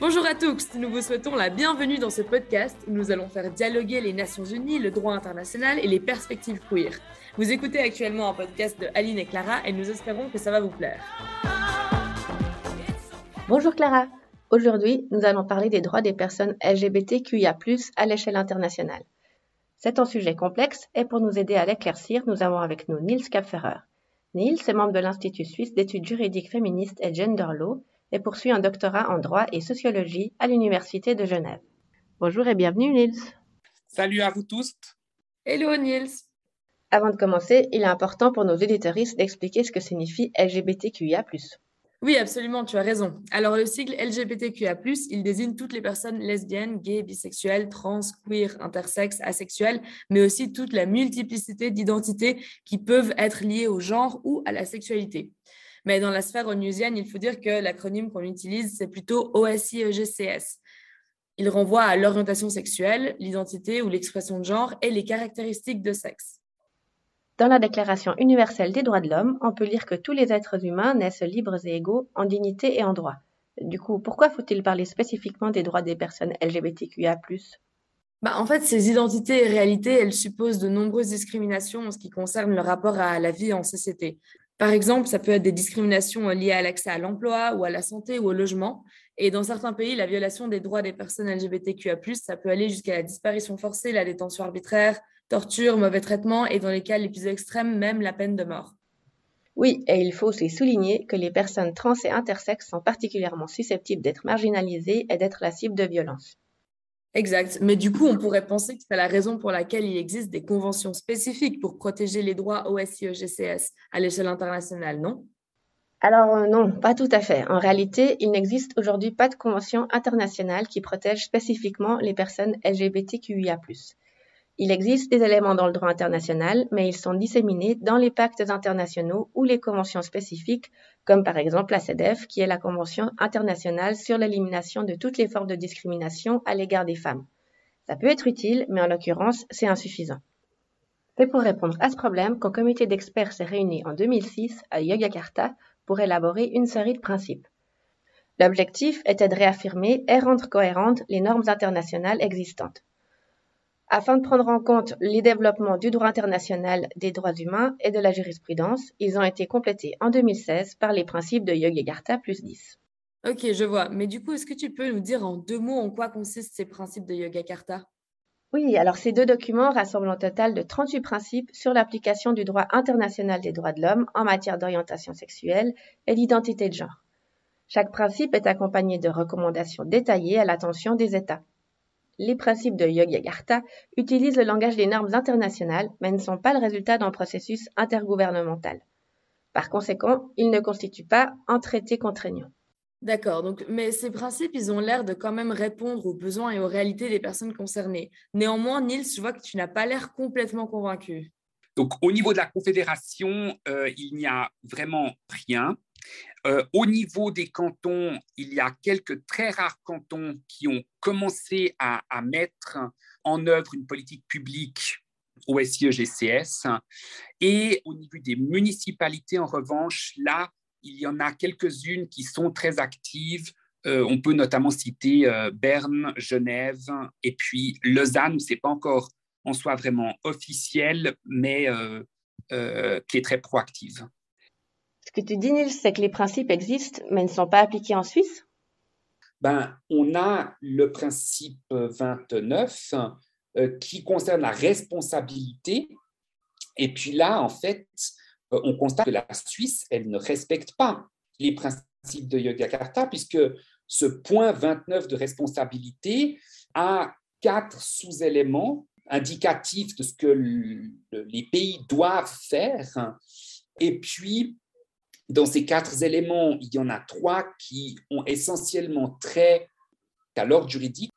Bonjour à tous, nous vous souhaitons la bienvenue dans ce podcast où nous allons faire dialoguer les Nations Unies, le droit international et les perspectives queer. Vous écoutez actuellement un podcast de Aline et Clara et nous espérons que ça va vous plaire. Bonjour Clara, aujourd'hui nous allons parler des droits des personnes LGBTQIA ⁇ à l'échelle internationale. C'est un sujet complexe et pour nous aider à l'éclaircir, nous avons avec nous Niels Kapferer. Niels est membre de l'Institut suisse d'études juridiques féministes et gender law et poursuit un doctorat en droit et sociologie à l'Université de Genève. Bonjour et bienvenue Niels. Salut à vous tous. Hello Niels. Avant de commencer, il est important pour nos éditoristes d'expliquer ce que signifie LGBTQIA. Oui, absolument, tu as raison. Alors, le sigle LGBTQIA, il désigne toutes les personnes lesbiennes, gays, bisexuelles, trans, queer, intersexes, asexuelles, mais aussi toute la multiplicité d'identités qui peuvent être liées au genre ou à la sexualité. Mais dans la sphère onusienne, il faut dire que l'acronyme qu'on utilise, c'est plutôt OSIEGCS. Il renvoie à l'orientation sexuelle, l'identité ou l'expression de genre et les caractéristiques de sexe. Dans la Déclaration universelle des droits de l'homme, on peut lire que tous les êtres humains naissent libres et égaux en dignité et en droit. Du coup, pourquoi faut-il parler spécifiquement des droits des personnes LGBTQIA bah, en fait, ces identités et réalités, elles supposent de nombreuses discriminations en ce qui concerne le rapport à la vie en société. Par exemple, ça peut être des discriminations liées à l'accès à l'emploi ou à la santé ou au logement. Et dans certains pays, la violation des droits des personnes LGBTQIA+, ça peut aller jusqu'à la disparition forcée, la détention arbitraire, torture, mauvais traitement et dans les cas les plus extrêmes, même la peine de mort. Oui, et il faut aussi souligner que les personnes trans et intersexes sont particulièrement susceptibles d'être marginalisées et d'être la cible de violences. Exact. Mais du coup, on pourrait penser que c'est la raison pour laquelle il existe des conventions spécifiques pour protéger les droits OSIE-GCS à l'échelle internationale, non? Alors euh, non, pas tout à fait. En réalité, il n'existe aujourd'hui pas de convention internationale qui protège spécifiquement les personnes LGBTQIA. Il existe des éléments dans le droit international, mais ils sont disséminés dans les pactes internationaux ou les conventions spécifiques, comme par exemple la CEDEF, qui est la Convention internationale sur l'élimination de toutes les formes de discrimination à l'égard des femmes. Ça peut être utile, mais en l'occurrence, c'est insuffisant. C'est pour répondre à ce problème qu'un comité d'experts s'est réuni en 2006 à Yogyakarta pour élaborer une série de principes. L'objectif était de réaffirmer et rendre cohérentes les normes internationales existantes afin de prendre en compte les développements du droit international des droits humains et de la jurisprudence. Ils ont été complétés en 2016 par les principes de Yogyakarta plus 10. Ok, je vois. Mais du coup, est-ce que tu peux nous dire en deux mots en quoi consistent ces principes de Yogyakarta Oui, alors ces deux documents rassemblent un total de 38 principes sur l'application du droit international des droits de l'homme en matière d'orientation sexuelle et d'identité de genre. Chaque principe est accompagné de recommandations détaillées à l'attention des États les principes de Yogyakarta utilisent le langage des normes internationales, mais ne sont pas le résultat d'un processus intergouvernemental. Par conséquent, ils ne constituent pas un traité contraignant. D'accord, donc, mais ces principes, ils ont l'air de quand même répondre aux besoins et aux réalités des personnes concernées. Néanmoins, Niels, je vois que tu n'as pas l'air complètement convaincu. Donc, au niveau de la Confédération, euh, il n'y a vraiment rien. Euh, au niveau des cantons, il y a quelques très rares cantons qui ont commencé à, mettre en œuvre une politique publique au SIE-GCS. Et au niveau des municipalités, en revanche, là, il y en a quelques-unes qui sont très actives. Euh, on peut notamment citer euh, Berne, Genève et puis Lausanne, ce n'est pas encore en soi vraiment officiel, mais qui est très proactive. Ce que tu dis, Nils, c'est que les principes existent, mais ne sont pas appliqués en Suisse? Ben, On a le principe 29 euh, qui concerne la responsabilité. Et puis là, en fait, euh, on constate que la Suisse, elle ne respecte pas les principes de Yogyakarta, puisque ce point 29 de responsabilité a quatre sous-éléments indicatifs de ce que les pays doivent faire. Et puis, dans ces quatre éléments, il y en a trois qui ont essentiellement trait à l'ordre juridique.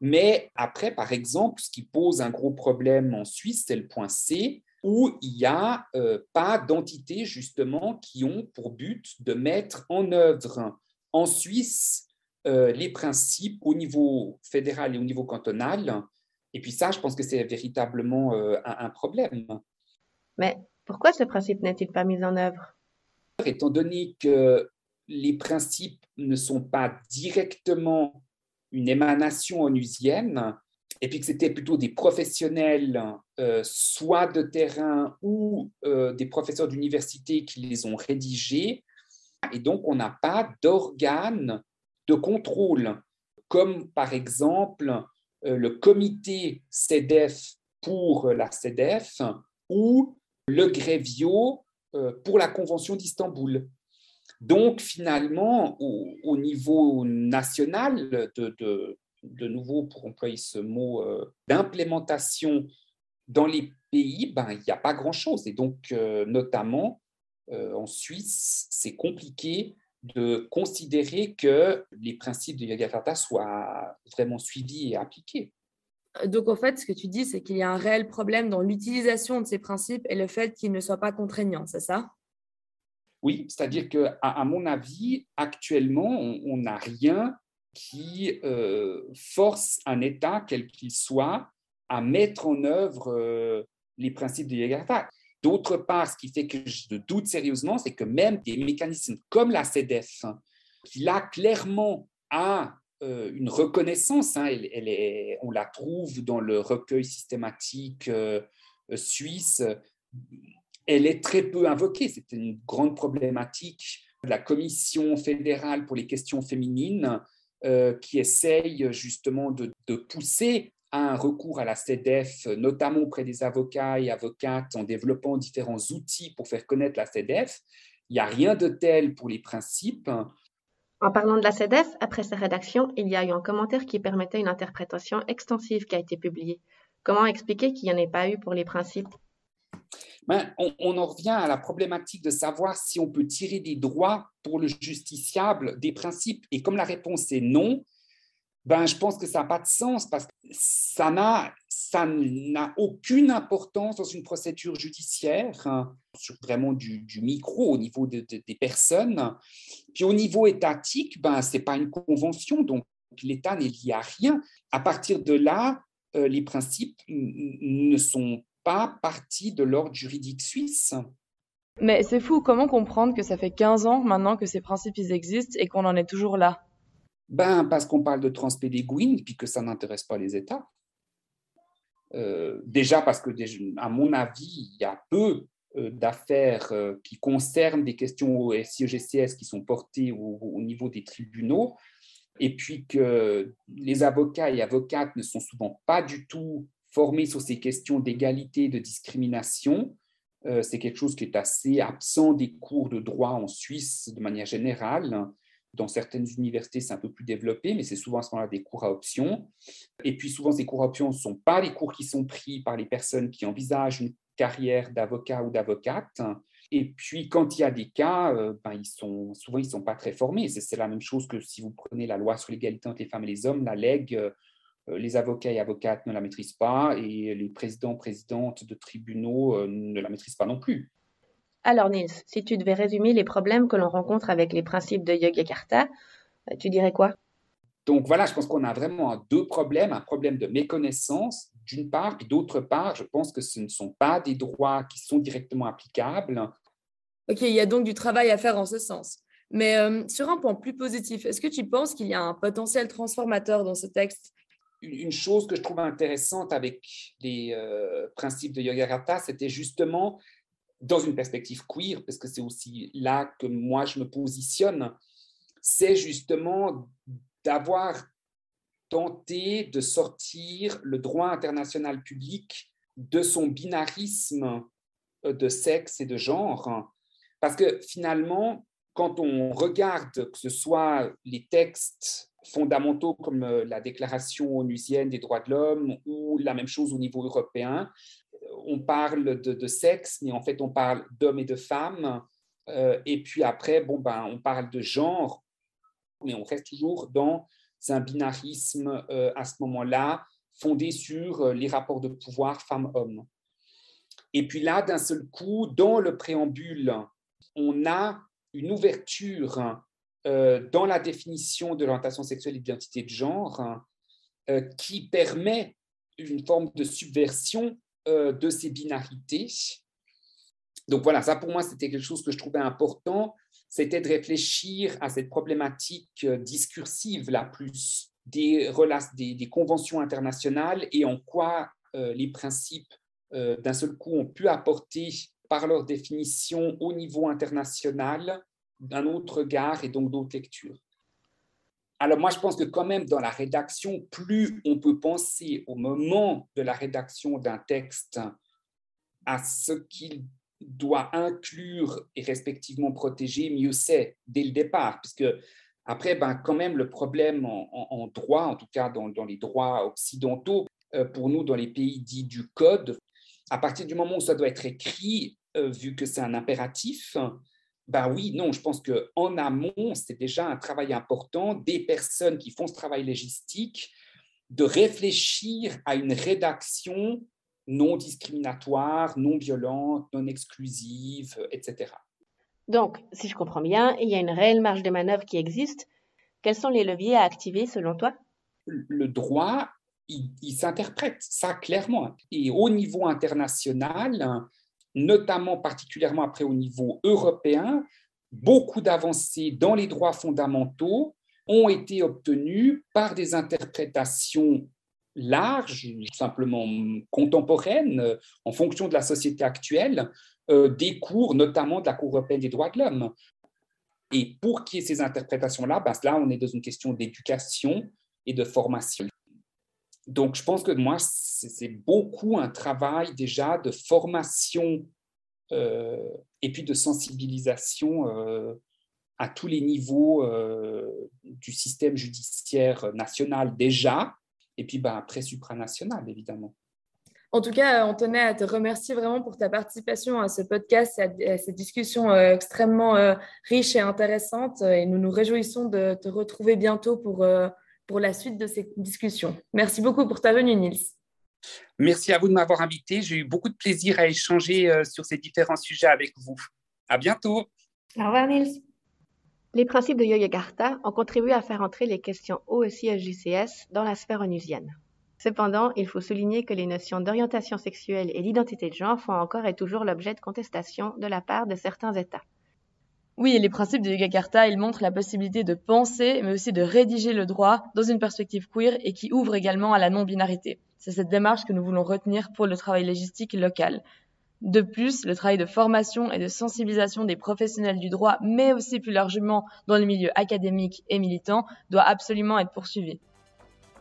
Mais après, par exemple, ce qui pose un gros problème en Suisse, c'est le point C, où il n'y a euh, pas d'entités justement qui ont pour but de mettre en œuvre en Suisse euh, les principes au niveau fédéral et au niveau cantonal. Et puis ça, je pense que c'est véritablement euh, un problème. Mais pourquoi ce principe n'est-il pas mis en œuvre? Étant donné que les principes ne sont pas directement une émanation onusienne, et puis que c'était plutôt des professionnels, euh, soit de terrain ou euh, des professeurs d'université qui les ont rédigés. Et donc, on n'a pas d'organe de contrôle, comme par exemple euh, le comité CEDEF pour la CEDEF ou le Grévio pour la Convention d'Istanbul. Donc, finalement, au, niveau national, de, nouveau, pour employer ce mot, euh, d'implémentation dans les pays, ben, il n'y a pas grand-chose. Et donc, euh, notamment, euh, en Suisse, c'est compliqué de considérer que les principes de Yogyakarta soient vraiment suivis et appliqués. Donc, en fait, ce que tu dis, c'est qu'il y a un réel problème dans l'utilisation de ces principes et le fait qu'ils ne soient pas contraignants, c'est ça? Oui, c'est-à-dire que, à, mon avis, actuellement, on n'a rien qui euh, force un État, quel qu'il soit, à mettre en œuvre euh, les principes de Yakarta. D'autre part, ce qui fait que je doute sérieusement, c'est que même des mécanismes comme la CEDEF, qui là clairement a euh, une reconnaissance, hein, on la trouve dans le recueil systématique suisse, elle est très peu invoquée. C'est une grande problématique de la Commission fédérale pour les questions féminines euh, qui essaye justement de, pousser à un recours à la CEDEF, notamment auprès des avocats et avocates, en développant différents outils pour faire connaître la CEDEF. Il n'y a rien de tel pour les principes. En parlant de la CEDEF, après sa rédaction, il y a eu un commentaire qui permettait une interprétation extensive qui a été publiée. Comment expliquer qu'il n'y en ait pas eu pour les principes? Ben, on, en revient à la problématique de savoir si on peut tirer des droits pour le justiciable des principes. Et comme la réponse est non, ben, je pense que ça n'a pas de sens parce que ça n'a, ça n'a aucune importance dans une procédure judiciaire, hein, sur vraiment du, micro au niveau des personnes. Puis au niveau étatique, ben, ce n'est pas une convention, donc l'État n'est lié à rien. À partir de là, euh, les principes ne sont pas partie de l'ordre juridique suisse. Mais c'est fou, comment comprendre que ça fait 15 ans maintenant que ces principes existent et qu'on en est toujours là? Ben parce qu'on parle de transpédéguine puis que ça n'intéresse pas les États. Euh, déjà parce que, à mon avis, il y a peu euh, d'affaires euh, qui concernent des questions au SIEGCS qui sont portées au, niveau des tribunaux, et puis que les avocats et avocates ne sont souvent pas du tout formés sur ces questions d'égalité, de discrimination. C'est quelque chose qui est assez absent des cours de droit en Suisse de manière générale. Dans certaines universités, c'est un peu plus développé, mais c'est souvent à ce moment-là des cours à option. Et puis souvent, ces cours à option ne sont pas les cours qui sont pris par les personnes qui envisagent une carrière d'avocat ou d'avocate. Et puis, quand il y a des cas, euh, ben, ils sont, souvent, ils ne sont pas très formés. C'est la même chose que si vous prenez la loi sur l'égalité entre les femmes et les hommes, la LEG, euh, les avocats et avocates ne la maîtrisent pas et les présidents, présidentes de tribunaux euh, ne la maîtrisent pas non plus. Alors Nils, si tu devais résumer les problèmes que l'on rencontre avec les principes de Yogyakarta, euh, tu dirais quoi? Donc voilà, je pense qu'on a vraiment deux problèmes, un problème de méconnaissance d'une part, et d'autre part, je pense que ce ne sont pas des droits qui sont directement applicables. Ok, il y a donc du travail à faire en ce sens. Mais sur un point plus positif, est-ce que tu penses qu'il y a un potentiel transformateur dans ce texte? Une chose que je trouve intéressante avec les euh, principes de Yogarata, c'était justement dans une perspective queer, parce que c'est aussi là que moi je me positionne, c'est justement d'avoir tenté de sortir le droit international public de son binarisme euh, de sexe et de genre. Parce que finalement, quand on regarde que ce soit les textes fondamentaux comme euh, la Déclaration onusienne des droits de l'homme ou la même chose au niveau européen. On parle de, sexe, mais en fait, on parle d'hommes et de femmes. Euh, et puis après, bon, ben, on parle de genre, mais on reste toujours dans un binarisme euh, à ce moment-là, fondé sur les rapports de pouvoir femmes-hommes. Et puis là, d'un seul coup, dans le préambule, on a une ouverture euh, dans la définition de l'orientation sexuelle et d'identité de genre euh, qui permet une forme de subversion euh, de ces binarités. Donc voilà, ça pour moi, c'était quelque chose que je trouvais important, c'était de réfléchir à cette problématique discursive la plus des, des, des conventions internationales et en quoi les principes d'un seul coup ont pu apporter par leur définition au niveau international d'un autre regard et donc d'autres lectures. Alors moi, je pense que quand même dans la rédaction, plus on peut penser au moment de la rédaction d'un texte à ce qu'il doit inclure et respectivement protéger, mieux c'est dès le départ, puisque après, ben, quand même, le problème en, droit, en tout cas dans, les droits occidentaux, euh, pour nous, dans les pays dits du code, à partir du moment où ça doit être écrit, euh, vu que c'est un impératif, ben oui, non, je pense qu'en amont, c'est déjà un travail important des personnes qui font ce travail légistique de réfléchir à une rédaction non discriminatoire, non violente, non exclusive, etc. Donc, si je comprends bien, il y a une réelle marge de manœuvre qui existe. Quels sont les leviers à activer selon toi? Le droit, il, il s'interprète, ça clairement. Et au niveau international, notamment particulièrement après au niveau européen, beaucoup d'avancées dans les droits fondamentaux ont été obtenues par des interprétations larges, simplement contemporaines, en fonction de la société actuelle, euh, des cours, notamment de la Cour européenne des droits de l'homme. Et pour qu'il y ait ces interprétations-là, ben là, on est dans une question d'éducation et de formation. Donc, je pense que moi, c'est beaucoup un travail déjà de formation euh, et puis de sensibilisation euh, à tous les niveaux euh, du système judiciaire national déjà, et puis ben, après supranational, évidemment. En tout cas, on à te remercier vraiment pour ta participation à ce podcast à cette discussion extrêmement riche et intéressante. Et nous nous réjouissons de te retrouver bientôt pour pour la suite de ces discussions. Merci beaucoup pour ta venue, Nils. Merci à vous de m'avoir invité. J'ai eu beaucoup de plaisir à échanger euh, sur ces différents sujets avec vous. À bientôt. Au revoir, Nils. Les principes de Yogyakarta ont contribué à faire entrer les questions OSI-SJCS dans la sphère onusienne. Cependant, il faut souligner que les notions d'orientation sexuelle et d'identité de genre font encore et toujours l'objet de contestations de la part de certains États. Oui, les principes de Yogyakarta, ils montrent la possibilité de penser, mais aussi de rédiger le droit dans une perspective queer et qui ouvre également à la non-binarité. C'est cette démarche que nous voulons retenir pour le travail légistique local. De plus, le travail de formation et de sensibilisation des professionnels du droit, mais aussi plus largement dans le milieu académique et militant, doit absolument être poursuivi.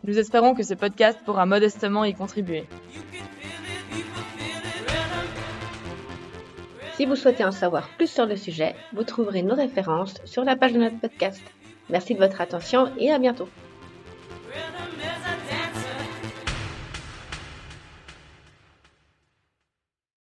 Nous espérons que ce podcast pourra modestement y contribuer. Si vous souhaitez en savoir plus sur le sujet, vous trouverez nos références sur la page de notre podcast. Merci de votre attention et à bientôt.